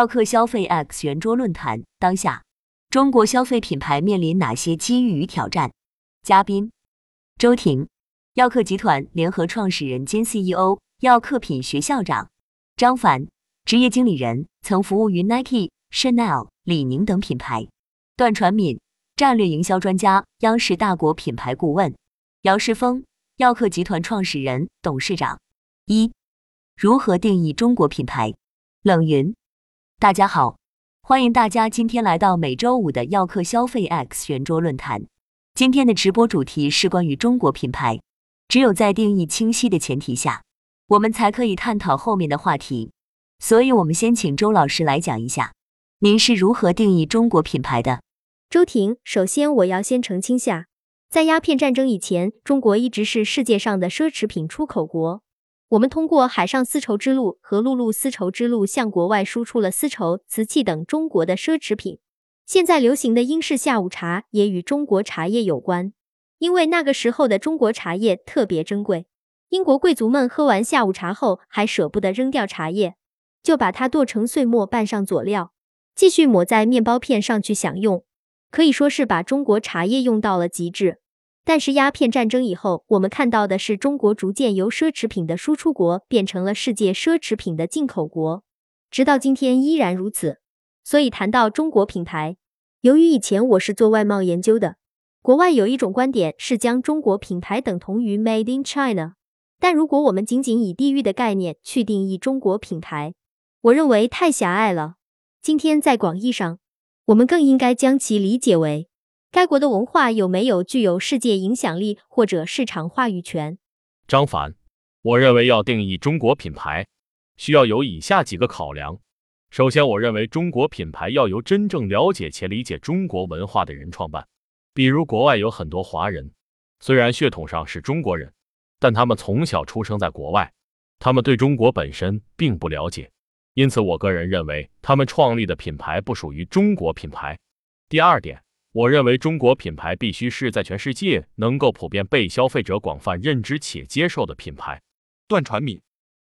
奥克消费 X 圆桌论坛：当下中国消费品牌面临哪些机遇与挑战？嘉宾：周婷，耀客集团联合创始人兼 CEO，耀客品学校长；张凡，职业经理人，曾服务于 Nike、Chanel、李宁等品牌；段传敏，战略营销专家，央视大国品牌顾问；姚世峰，耀客集团创始人、董事长。一、如何定义中国品牌？冷云。大家好，欢迎大家今天来到每周五的耀客消费 X 圆桌论坛。今天的直播主题是关于中国品牌。只有在定义清晰的前提下，我们才可以探讨后面的话题。所以，我们先请周老师来讲一下，您是如何定义中国品牌的？周婷，首先我要先澄清下，在鸦片战争以前，中国一直是世界上的奢侈品出口国。我们通过海上丝绸之路和陆路丝绸之路向国外输出了丝绸、瓷器等中国的奢侈品。现在流行的英式下午茶也与中国茶叶有关，因为那个时候的中国茶叶特别珍贵。英国贵族们喝完下午茶后还舍不得扔掉茶叶，就把它剁成碎末，拌上佐料，继续抹在面包片上去享用，可以说是把中国茶叶用到了极致。但是鸦片战争以后，我们看到的是中国逐渐由奢侈品的输出国变成了世界奢侈品的进口国，直到今天依然如此。所以谈到中国品牌，由于以前我是做外贸研究的，国外有一种观点是将中国品牌等同于 Made in China。但如果我们仅仅以地域的概念去定义中国品牌，我认为太狭隘了。今天在广义上，我们更应该将其理解为。该国的文化有没有具有世界影响力或者市场话语权？张凡，我认为要定义中国品牌，需要有以下几个考量。首先，我认为中国品牌要由真正了解且理解中国文化的人创办。比如，国外有很多华人，虽然血统上是中国人，但他们从小出生在国外，他们对中国本身并不了解，因此，我个人认为他们创立的品牌不属于中国品牌。第二点。我认为中国品牌必须是在全世界能够普遍被消费者广泛认知且接受的品牌。段传敏，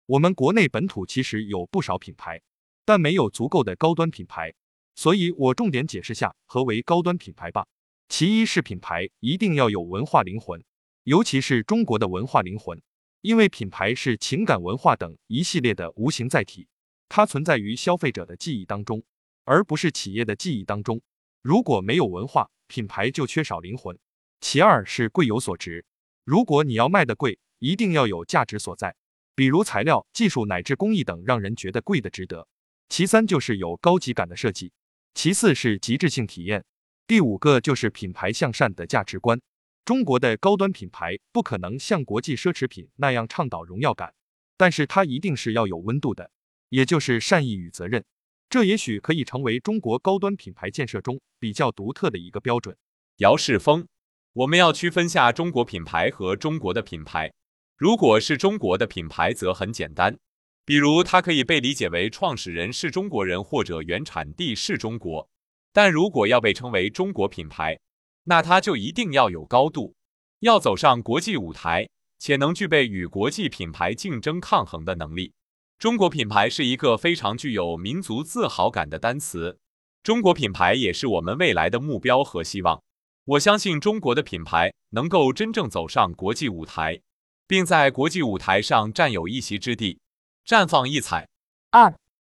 我们国内本土其实有不少品牌，但没有足够的高端品牌，所以我重点解释下何为高端品牌吧。其一是品牌一定要有文化灵魂，尤其是中国的文化灵魂，因为品牌是情感文化等一系列的无形载体，它存在于消费者的记忆当中，而不是企业的记忆当中。如果没有文化，品牌就缺少灵魂。其二是贵有所值，如果你要卖的贵，一定要有价值所在，比如材料、技术乃至工艺等，让人觉得贵的值得。其三就是有高级感的设计，其四是极致性体验，第五个就是品牌向善的价值观。中国的高端品牌不可能像国际奢侈品那样倡导荣耀感，但是它一定是要有温度的，也就是善意与责任。这也许可以成为中国高端品牌建设中比较独特的一个标准。姚世峰，我们要区分下中国品牌和中国的品牌。如果是中国的品牌，则很简单，比如它可以被理解为创始人是中国人或者原产地是中国。但如果要被称为中国品牌，那它就一定要有高度，要走上国际舞台，且能具备与国际品牌竞争抗衡的能力。中国品牌是一个非常具有民族自豪感的单词，中国品牌也是我们未来的目标和希望。我相信中国的品牌能够真正走上国际舞台，并在国际舞台上占有一席之地，绽放异彩。二，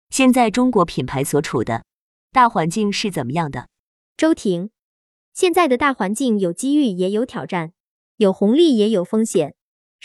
现在中国品牌所处的大环境是怎么样的？周婷，现在的大环境有机遇也有挑战，有红利也有风险。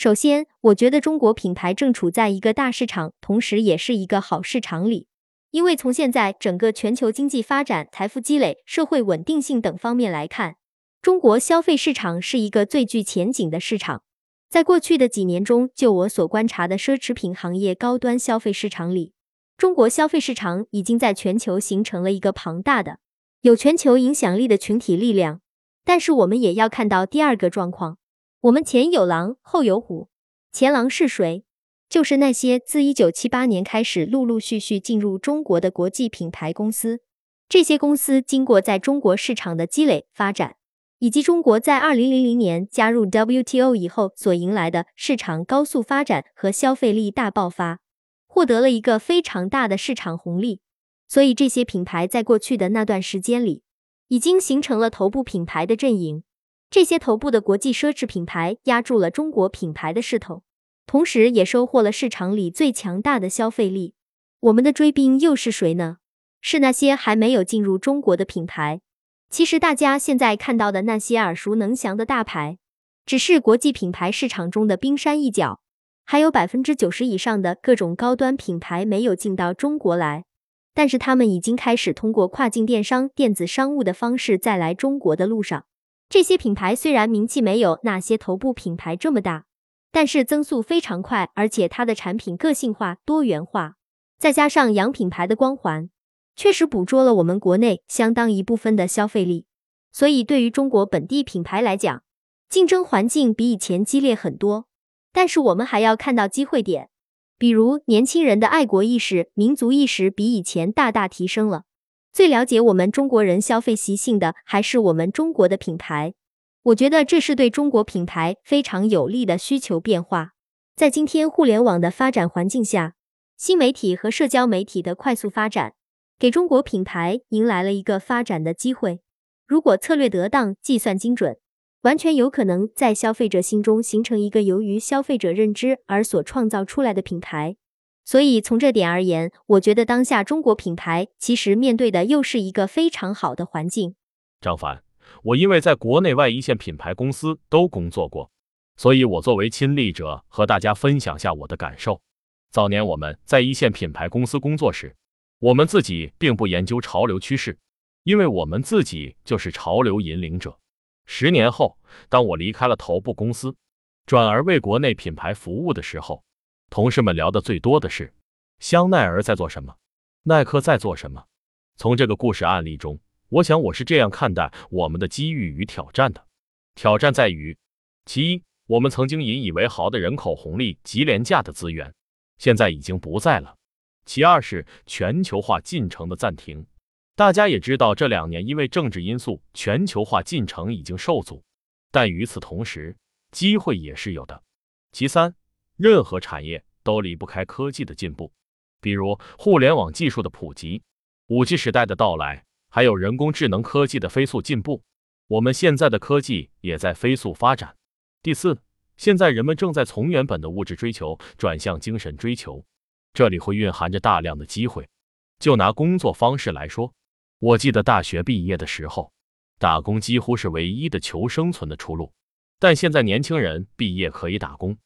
首先，我觉得中国品牌正处在一个大市场，同时也是一个好市场里。因为从现在整个全球经济发展、财富积累、社会稳定性等方面来看，中国消费市场是一个最具前景的市场。在过去的几年中，就我所观察的奢侈品行业高端消费市场里，中国消费市场已经在全球形成了一个庞大的、有全球影响力的群体力量。但是，我们也要看到第二个状况。我们前有狼，后有虎。前狼是谁？就是那些自一九七八年开始陆陆续续进入中国的国际品牌公司。这些公司经过在中国市场的积累发展，以及中国在二零零零年加入 WTO 以后所迎来的市场高速发展和消费力大爆发，获得了一个非常大的市场红利。所以这些品牌在过去的那段时间里，已经形成了头部品牌的阵营。这些头部的国际奢侈品牌压住了中国品牌的势头，同时也收获了市场里最强大的消费力。我们的追兵又是谁呢？是那些还没有进入中国的品牌。其实大家现在看到的那些耳熟能详的大牌，只是国际品牌市场中的冰山一角，还有百分之九十以上的各种高端品牌没有进到中国来，但是他们已经开始通过跨境电商、电子商务的方式在来中国的路上。这些品牌虽然名气没有那些头部品牌这么大，但是增速非常快，而且它的产品个性化、多元化，再加上洋品牌的光环。确实捕捉了我们国内相当一部分的消费力，所以对于中国本地品牌来讲，竞争环境比以前激烈很多。但是我们还要看到机会点，比如年轻人的爱国意识、民族意识比以前大大提升了。最了解我们中国人消费习性的还是我们中国的品牌，我觉得这是对中国品牌非常有利的需求变化。在今天互联网的发展环境下，新媒体和社交媒体的快速发展。给中国品牌迎来了一个发展的机会。如果策略得当、计算精准，完全有可能在消费者心中形成一个由于消费者认知而所创造出来的品牌。所以从这点而言，我觉得当下中国品牌其实面对的又是一个非常好的环境。张凡，我因为在国内外一线品牌公司都工作过，所以我作为亲历者和大家分享下我的感受。早年我们在一线品牌公司工作时，我们自己并不研究潮流趋势，因为我们自己就是潮流引领者。十年后，当我离开了头部公司，转而为国内品牌服务的时候，同事们聊的最多的是香奈儿在做什么，耐克在做什么。从这个故事案例中，我想我是这样看待我们的机遇与挑战的：挑战在于，其一，我们曾经引以为豪的人口红利及廉价的资源，现在已经不在了。其二是全球化进程的暂停，大家也知道，这两年因为政治因素，全球化进程已经受阻。但与此同时，机会也是有的。其三，任何产业都离不开科技的进步，比如互联网技术的普及、五 G 时代的到来，还有人工智能科技的飞速进步。我们现在的科技也在飞速发展。第四，现在人们正在从原本的物质追求转向精神追求。这里会蕴含着大量的机会。就拿工作方式来说，我记得大学毕业的时候，打工几乎是唯一的求生存的出路。但现在年轻人毕业可以打工，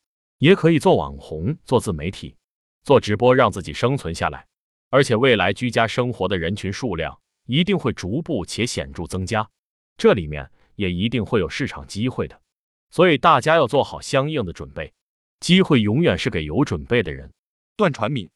也可以做网红、做自媒体、做直播，让自己生存下来。而且未来居家生活的人群数量一定会逐步且显著增加，这里面也一定会有市场机会的。所以大家要做好相应的准备，机会永远是给有准备的人。段传敏，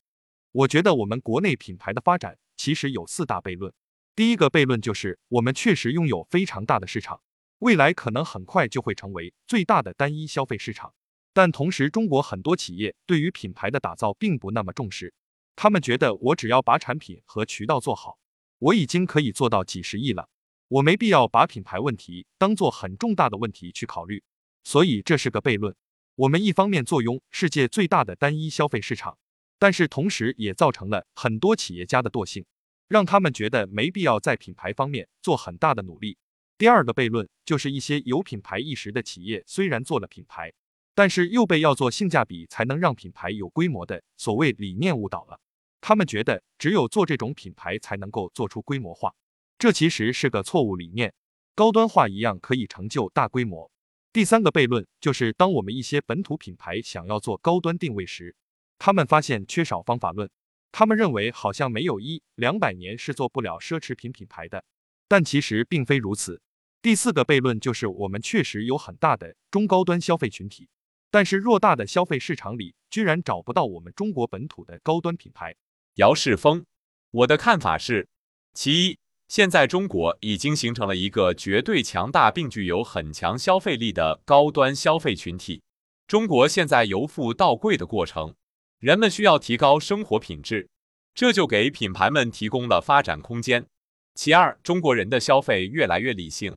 我觉得我们国内品牌的发展其实有四大悖论。第一个悖论就是我们确实拥有非常大的市场，未来可能很快就会成为最大的单一消费市场。但同时，中国很多企业对于品牌的打造并不那么重视，他们觉得我只要把产品和渠道做好，我已经可以做到几十亿了，我没必要把品牌问题当做很重大的问题去考虑。所以这是个悖论。我们一方面坐拥世界最大的单一消费市场。但是同时也造成了很多企业家的惰性，让他们觉得没必要在品牌方面做很大的努力。第二个悖论就是一些有品牌意识的企业虽然做了品牌，但是又被要做性价比才能让品牌有规模的所谓理念误导了。他们觉得只有做这种品牌才能够做出规模化，这其实是个错误理念。高端化一样可以成就大规模。第三个悖论就是当我们一些本土品牌想要做高端定位时，他们发现缺少方法论，他们认为好像没有一两百年是做不了奢侈品品牌的，但其实并非如此。第四个悖论就是我们确实有很大的中高端消费群体，但是偌大的消费市场里居然找不到我们中国本土的高端品牌。姚世峰，我的看法是：其一，现在中国已经形成了一个绝对强大并具有很强消费力的高端消费群体，中国现在由富到贵的过程。人们需要提高生活品质，这就给品牌们提供了发展空间。其二，中国人的消费越来越理性，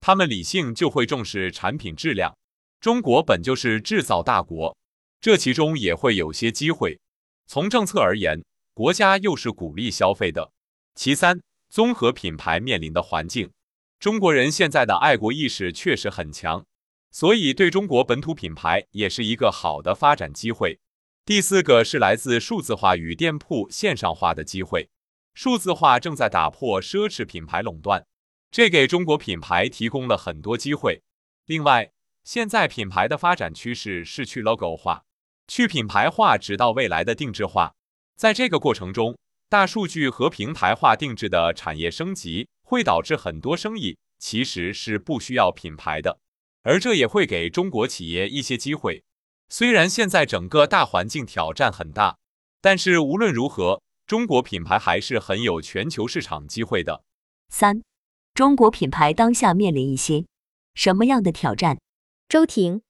他们理性就会重视产品质量。中国本就是制造大国，这其中也会有些机会。从政策而言，国家又是鼓励消费的，其三，综合品牌面临的环境，中国人现在的爱国意识确实很强，所以对中国本土品牌也是一个好的发展机会。第四个是来自数字化与店铺线上化的机会，数字化正在打破奢侈品牌垄断，这给中国品牌提供了很多机会。另外，现在品牌的发展趋势是去 logo 化、去品牌化，直到未来的定制化。在这个过程中，大数据和平台化定制的产业升级，会导致很多生意其实是不需要品牌的，而这也会给中国企业一些机会。虽然现在整个大环境挑战很大，但是无论如何，中国品牌还是很有全球市场机会的。三，中国品牌当下面临一些什么样的挑战？周婷，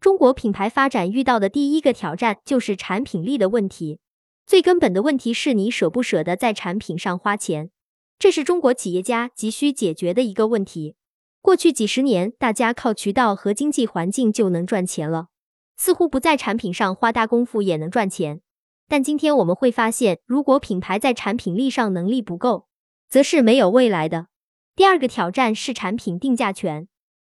中国品牌发展遇到的第一个挑战就是产品力的问题。最根本的问题是你舍不舍得在产品上花钱，这是中国企业家急需解决的一个问题。过去几十年，大家靠渠道和经济环境就能赚钱了，似乎不在产品上花大功夫也能赚钱。但今天我们会发现，如果品牌在产品力上能力不够，则是没有未来的。第二个挑战是产品定价权，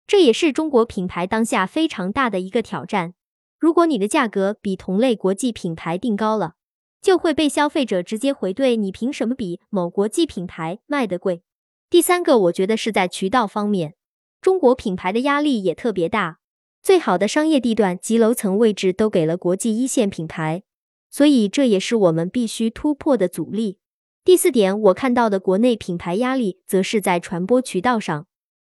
这也是中国品牌当下非常大的一个挑战。如果你的价格比同类国际品牌定高了，就会被消费者直接回怼你凭什么比某国际品牌卖的贵？第三个，我觉得是在渠道方面，中国品牌的压力也特别大。最好的商业地段及楼层位置都给了国际一线品牌，所以这也是我们必须突破的阻力。第四点，我看到的国内品牌压力，则是在传播渠道上。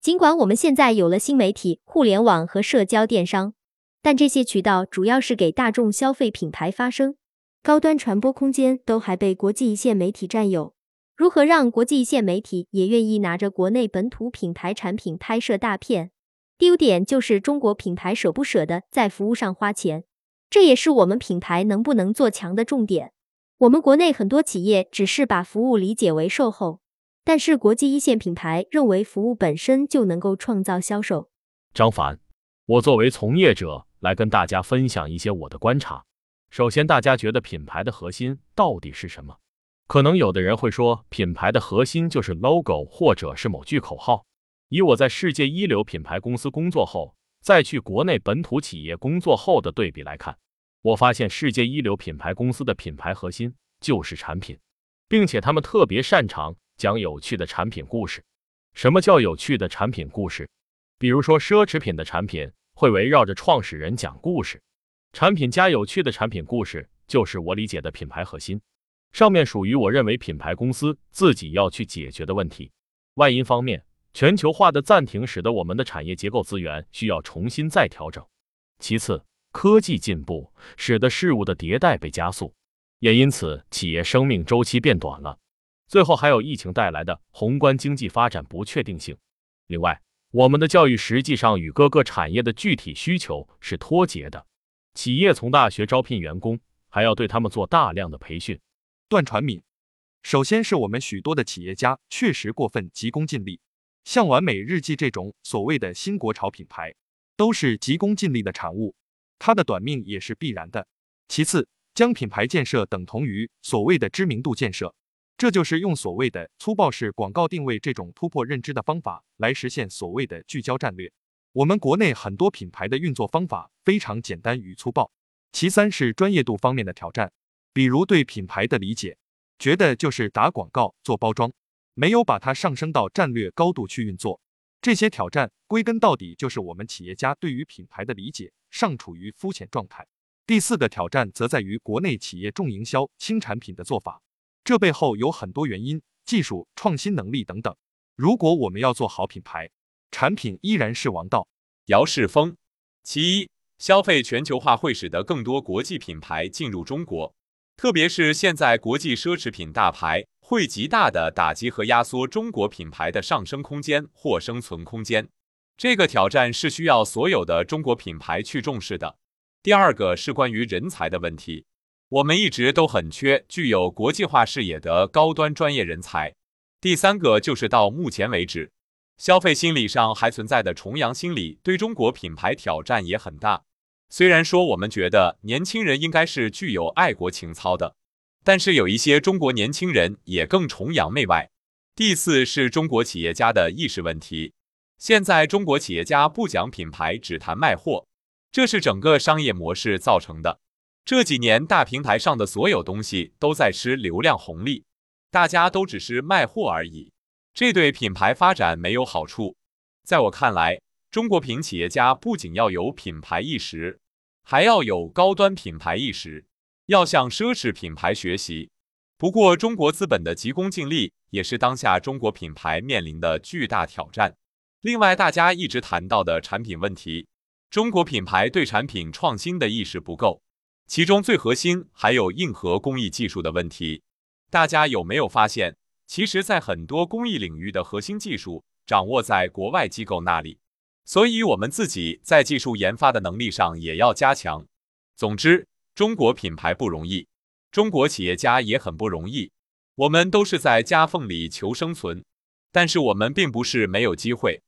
尽管我们现在有了新媒体、互联网和社交电商，但这些渠道主要是给大众消费品牌发声。高端传播空间都还被国际一线媒体占有，如何让国际一线媒体也愿意拿着国内本土品牌产品拍摄大片？第五点就是中国品牌舍不舍得在服务上花钱，这也是我们品牌能不能做强的重点。我们国内很多企业只是把服务理解为售后，但是国际一线品牌认为服务本身就能够创造销售。张凡，我作为从业者来跟大家分享一些我的观察。首先，大家觉得品牌的核心到底是什么？可能有的人会说，品牌的核心就是 logo 或者是某句口号。以我在世界一流品牌公司工作后，再去国内本土企业工作后的对比来看，我发现世界一流品牌公司的品牌核心就是产品，并且他们特别擅长讲有趣的产品故事。什么叫有趣的产品故事？比如说，奢侈品的产品会围绕着创始人讲故事。产品加有趣的产品故事，就是我理解的品牌核心。上面属于我认为品牌公司自己要去解决的问题。外因方面，全球化的暂停使得我们的产业结构资源需要重新再调整。其次，科技进步使得事物的迭代被加速，也因此企业生命周期变短了。最后还有疫情带来的宏观经济发展不确定性。另外，我们的教育实际上与各个产业的具体需求是脱节的。企业从大学招聘员工，还要对他们做大量的培训。段传敏，首先是我们许多的企业家确实过分急功近利，像完美日记这种所谓的新国潮品牌，都是急功近利的产物，它的短命也是必然的。其次，将品牌建设等同于所谓的知名度建设，这就是用所谓的粗暴式广告定位这种突破认知的方法来实现所谓的聚焦战略。我们国内很多品牌的运作方法非常简单与粗暴。其三是专业度方面的挑战，比如对品牌的理解，觉得就是打广告做包装，没有把它上升到战略高度去运作。这些挑战归根到底就是我们企业家对于品牌的理解尚处于肤浅状态。第四个挑战则在于国内企业重营销轻产品的做法，这背后有很多原因，技术创新能力等等。如果我们要做好品牌，产品依然是王道。姚世峰，其一，消费全球化会使得更多国际品牌进入中国，特别是现在国际奢侈品大牌会极大的打击和压缩中国品牌的上升空间或生存空间。这个挑战是需要所有的中国品牌去重视的。第二个是关于人才的问题，我们一直都很缺具有国际化视野的高端专业人才。第三个就是到目前为止。消费心理上还存在的崇洋心理，对中国品牌挑战也很大。虽然说我们觉得年轻人应该是具有爱国情操的，但是有一些中国年轻人也更崇洋媚外。第四是中国企业家的意识问题。现在中国企业家不讲品牌，只谈卖货，这是整个商业模式造成的。这几年大平台上的所有东西都在吃流量红利，大家都只是卖货而已，这对品牌发展没有好处。在我看来，中国品企业家不仅要有品牌意识，还要有高端品牌意识，要向奢侈品牌学习。不过，中国资本的急功近利也是当下中国品牌面临的巨大挑战。另外，大家一直谈到的产品问题，中国品牌对产品创新的意识不够，其中最核心还有硬核工艺技术的问题。大家有没有发现，其实，在很多工艺领域的核心技术掌握在国外机构那里，所以我们自己在技术研发的能力上也要加强。总之，中国品牌不容易。中国企业家也很不容易，我们都是在夹缝里求生存，但是我们并不是没有机会。